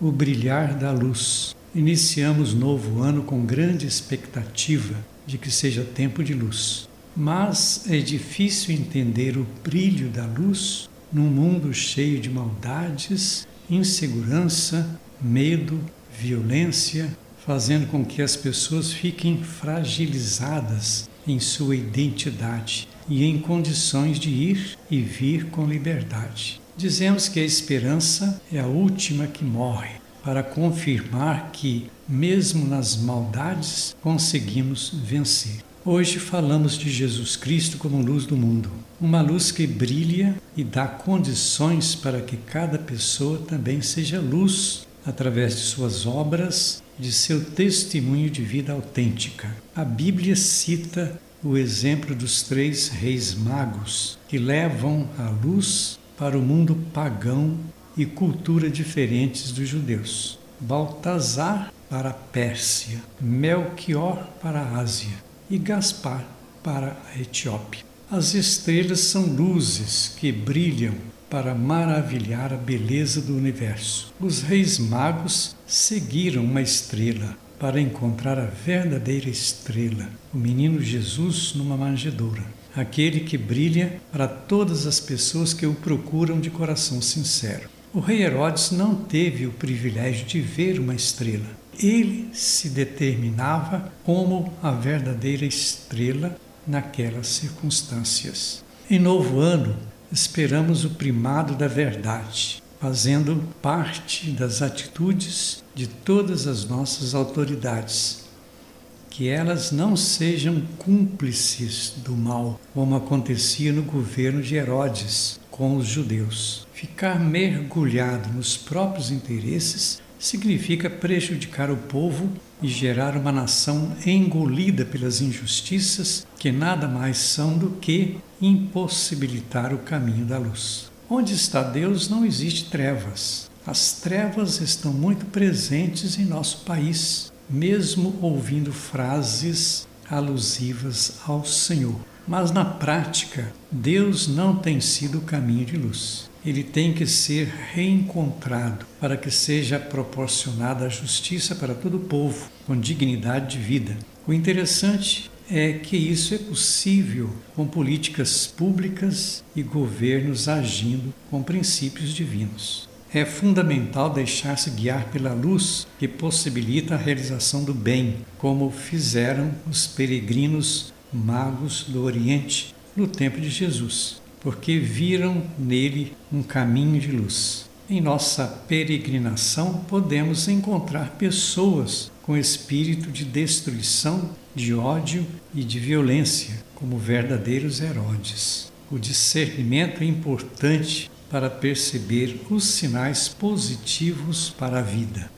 o brilhar da luz. Iniciamos novo ano com grande expectativa de que seja tempo de luz. Mas é difícil entender o brilho da luz num mundo cheio de maldades, insegurança, medo, violência, fazendo com que as pessoas fiquem fragilizadas em sua identidade e em condições de ir e vir com liberdade. Dizemos que a esperança é a última que morre, para confirmar que, mesmo nas maldades, conseguimos vencer. Hoje falamos de Jesus Cristo como luz do mundo, uma luz que brilha e dá condições para que cada pessoa também seja luz através de suas obras, de seu testemunho de vida autêntica. A Bíblia cita o exemplo dos três reis magos que levam a luz para o mundo pagão e cultura diferentes dos judeus. Baltazar para a Pérsia, Melchior para a Ásia e Gaspar para a Etiópia. As estrelas são luzes que brilham para maravilhar a beleza do universo. Os reis magos seguiram uma estrela para encontrar a verdadeira estrela, o menino Jesus numa manjedoura, aquele que brilha para todas as pessoas que o procuram de coração sincero. O rei Herodes não teve o privilégio de ver uma estrela, ele se determinava como a verdadeira estrela naquelas circunstâncias. Em novo ano, esperamos o primado da verdade, fazendo parte das atitudes de todas as nossas autoridades. Que elas não sejam cúmplices do mal, como acontecia no governo de Herodes com os judeus. Ficar mergulhado nos próprios interesses significa prejudicar o povo e gerar uma nação engolida pelas injustiças que nada mais são do que impossibilitar o caminho da luz. Onde está Deus não existe trevas. As trevas estão muito presentes em nosso país, mesmo ouvindo frases alusivas ao Senhor. Mas na prática, Deus não tem sido o caminho de luz ele tem que ser reencontrado para que seja proporcionada a justiça para todo o povo, com dignidade de vida. O interessante é que isso é possível com políticas públicas e governos agindo com princípios divinos. É fundamental deixar-se guiar pela luz que possibilita a realização do bem, como fizeram os peregrinos magos do Oriente no tempo de Jesus porque viram nele um caminho de luz. Em nossa peregrinação, podemos encontrar pessoas com espírito de destruição, de ódio e de violência, como verdadeiros Herodes. O discernimento é importante para perceber os sinais positivos para a vida.